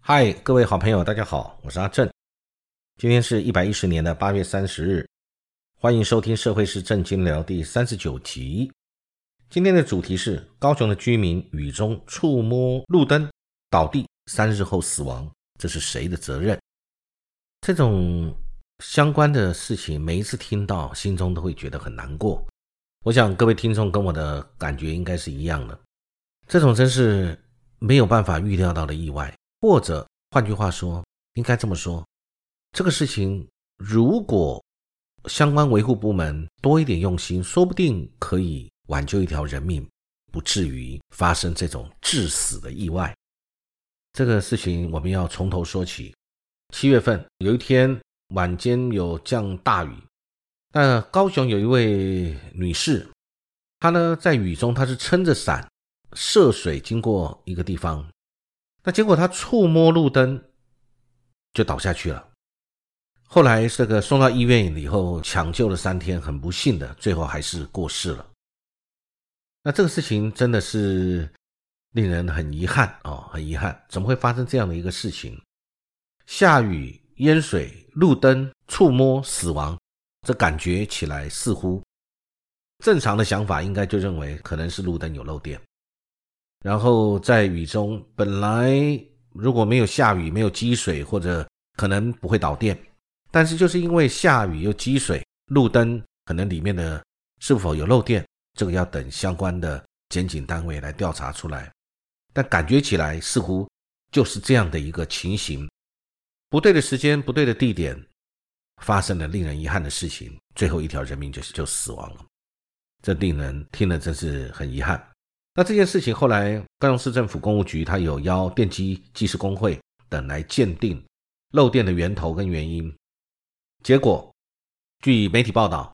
嗨，各位好朋友，大家好，我是阿正。今天是一百一十年的八月三十日，欢迎收听《社会是正经聊》第三十九集。今天的主题是高雄的居民雨中触摸路灯倒地，三日后死亡，这是谁的责任？这种相关的事情，每一次听到，心中都会觉得很难过。我想各位听众跟我的感觉应该是一样的。这种真是没有办法预料到的意外。或者换句话说，应该这么说：这个事情如果相关维护部门多一点用心，说不定可以挽救一条人命，不至于发生这种致死的意外。这个事情我们要从头说起。七月份有一天晚间有降大雨，那高雄有一位女士，她呢在雨中，她是撑着伞涉水经过一个地方。那结果她触摸路灯就倒下去了，后来这个送到医院以后抢救了三天，很不幸的最后还是过世了。那这个事情真的是令人很遗憾哦，很遗憾，怎么会发生这样的一个事情？下雨淹水，路灯触摸死亡，这感觉起来似乎正常的想法应该就认为可能是路灯有漏电。然后在雨中，本来如果没有下雨、没有积水，或者可能不会导电，但是就是因为下雨又积水，路灯可能里面的是否有漏电，这个要等相关的检警单位来调查出来。但感觉起来似乎就是这样的一个情形，不对的时间、不对的地点，发生了令人遗憾的事情，最后一条人命就就死亡了，这令人听了真是很遗憾。那这件事情后来，高雄市政府公务局他有邀电机技师工会等来鉴定漏电的源头跟原因。结果，据媒体报道，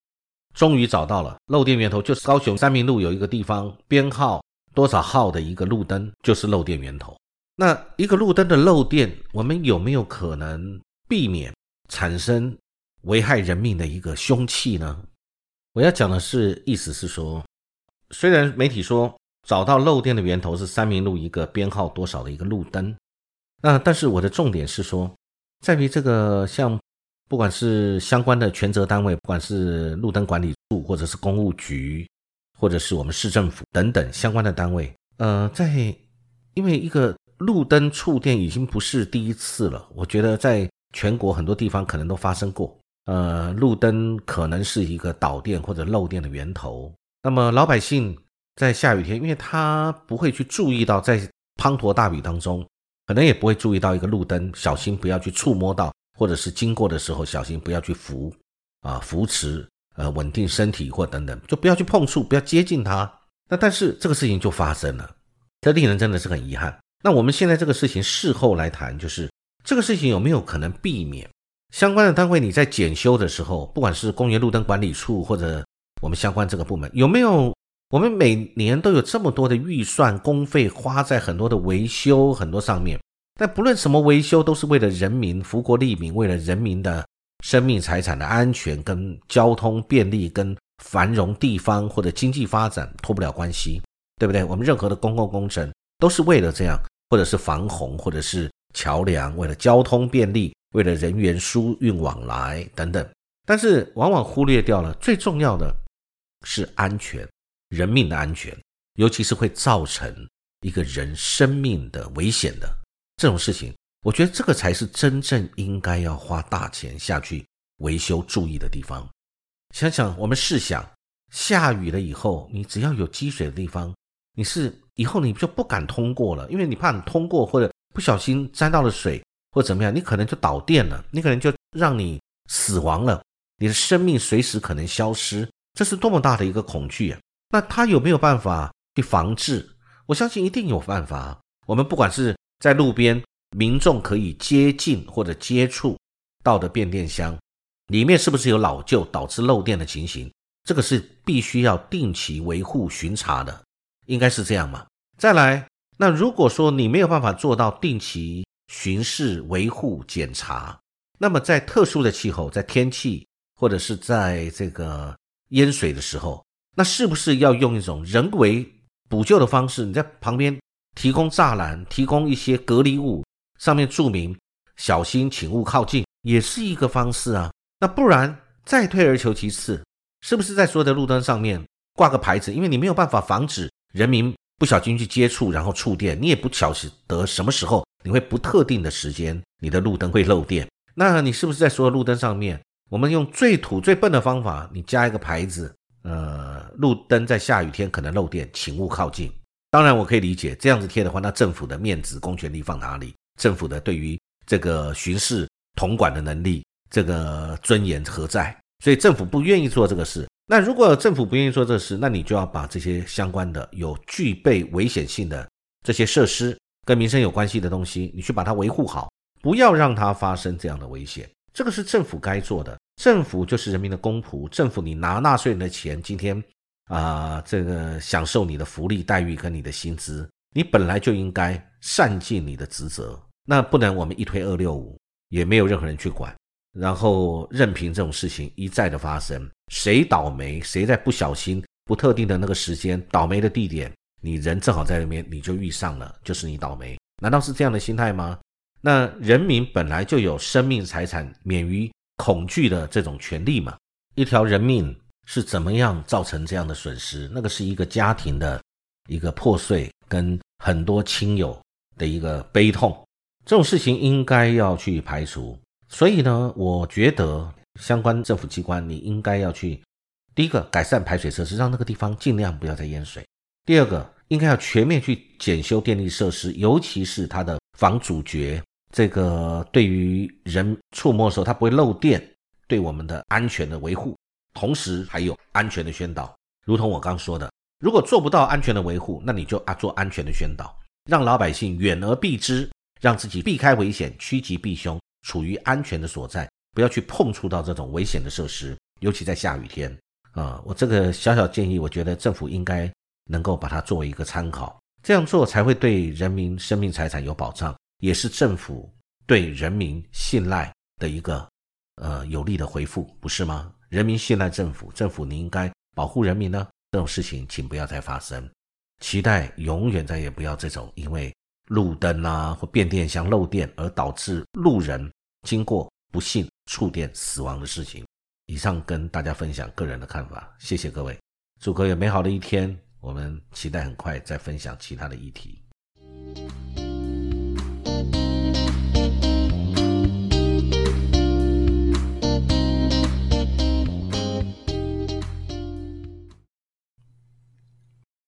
终于找到了漏电源头，就是高雄三民路有一个地方编号多少号的一个路灯，就是漏电源头。那一个路灯的漏电，我们有没有可能避免产生危害人命的一个凶器呢？我要讲的是，意思是说，虽然媒体说。找到漏电的源头是三明路一个编号多少的一个路灯，那但是我的重点是说，在于这个像不管是相关的权责单位，不管是路灯管理处，或者是公务局，或者是我们市政府等等相关的单位，呃，在因为一个路灯触电已经不是第一次了，我觉得在全国很多地方可能都发生过，呃，路灯可能是一个导电或者漏电的源头，那么老百姓。在下雨天，因为他不会去注意到，在滂沱大雨当中，可能也不会注意到一个路灯，小心不要去触摸到，或者是经过的时候小心不要去扶啊扶持，呃稳定身体或等等，就不要去碰触，不要接近它。那但是这个事情就发生了，这令人真的是很遗憾。那我们现在这个事情事后来谈，就是这个事情有没有可能避免？相关的单位你在检修的时候，不管是公园路灯管理处或者我们相关这个部门，有没有？我们每年都有这么多的预算公费花在很多的维修很多上面，但不论什么维修，都是为了人民福国利民，为了人民的生命财产的安全跟交通便利跟繁荣地方或者经济发展脱不了关系，对不对？我们任何的公共工程都是为了这样，或者是防洪，或者是桥梁，为了交通便利，为了人员输运往来等等，但是往往忽略掉了最重要的是安全。人命的安全，尤其是会造成一个人生命的危险的这种事情，我觉得这个才是真正应该要花大钱下去维修、注意的地方。想想，我们试想，下雨了以后，你只要有积水的地方，你是以后你就不敢通过了，因为你怕你通过或者不小心沾到了水或怎么样，你可能就导电了，你可能就让你死亡了，你的生命随时可能消失，这是多么大的一个恐惧啊！那他有没有办法去防治？我相信一定有办法。我们不管是在路边，民众可以接近或者接触到的变电箱，里面是不是有老旧导致漏电的情形？这个是必须要定期维护巡查的，应该是这样嘛？再来，那如果说你没有办法做到定期巡视维护检查，那么在特殊的气候，在天气或者是在这个淹水的时候，那是不是要用一种人为补救的方式？你在旁边提供栅栏，提供一些隔离物，上面注明“小心，请勿靠近”，也是一个方式啊。那不然再退而求其次，是不是在所有的路灯上面挂个牌子？因为你没有办法防止人民不小心去接触，然后触电，你也不晓得什么时候你会不特定的时间，你的路灯会漏电。那你是不是在所有路灯上面，我们用最土最笨的方法，你加一个牌子？呃，路灯在下雨天可能漏电，请勿靠近。当然，我可以理解这样子贴的话，那政府的面子、公权力放哪里？政府的对于这个巡视统管的能力，这个尊严何在？所以政府不愿意做这个事。那如果政府不愿意做这事，那你就要把这些相关的有具备危险性的这些设施跟民生有关系的东西，你去把它维护好，不要让它发生这样的危险。这个是政府该做的。政府就是人民的公仆，政府你拿纳税人的钱，今天啊，这个享受你的福利待遇跟你的薪资，你本来就应该善尽你的职责。那不能我们一推二六五，也没有任何人去管，然后任凭这种事情一再的发生，谁倒霉，谁在不小心不特定的那个时间倒霉的地点，你人正好在那边，你就遇上了，就是你倒霉。难道是这样的心态吗？那人民本来就有生命财产免于。恐惧的这种权利嘛，一条人命是怎么样造成这样的损失？那个是一个家庭的一个破碎，跟很多亲友的一个悲痛，这种事情应该要去排除。所以呢，我觉得相关政府机关你应该要去，第一个改善排水设施，让那个地方尽量不要再淹水；第二个，应该要全面去检修电力设施，尤其是它的防阻绝。这个对于人触摸的时候，它不会漏电，对我们的安全的维护，同时还有安全的宣导。如同我刚说的，如果做不到安全的维护，那你就啊做安全的宣导，让老百姓远而避之，让自己避开危险，趋吉避凶，处于安全的所在，不要去碰触到这种危险的设施，尤其在下雨天啊。我这个小小建议，我觉得政府应该能够把它作为一个参考，这样做才会对人民生命财产有保障。也是政府对人民信赖的一个呃有力的回复，不是吗？人民信赖政府，政府你应该保护人民呢。这种事情请不要再发生，期待永远再也不要这种因为路灯啊或变电箱漏电而导致路人经过不幸触电死亡的事情。以上跟大家分享个人的看法，谢谢各位，祝各位美好的一天。我们期待很快再分享其他的议题。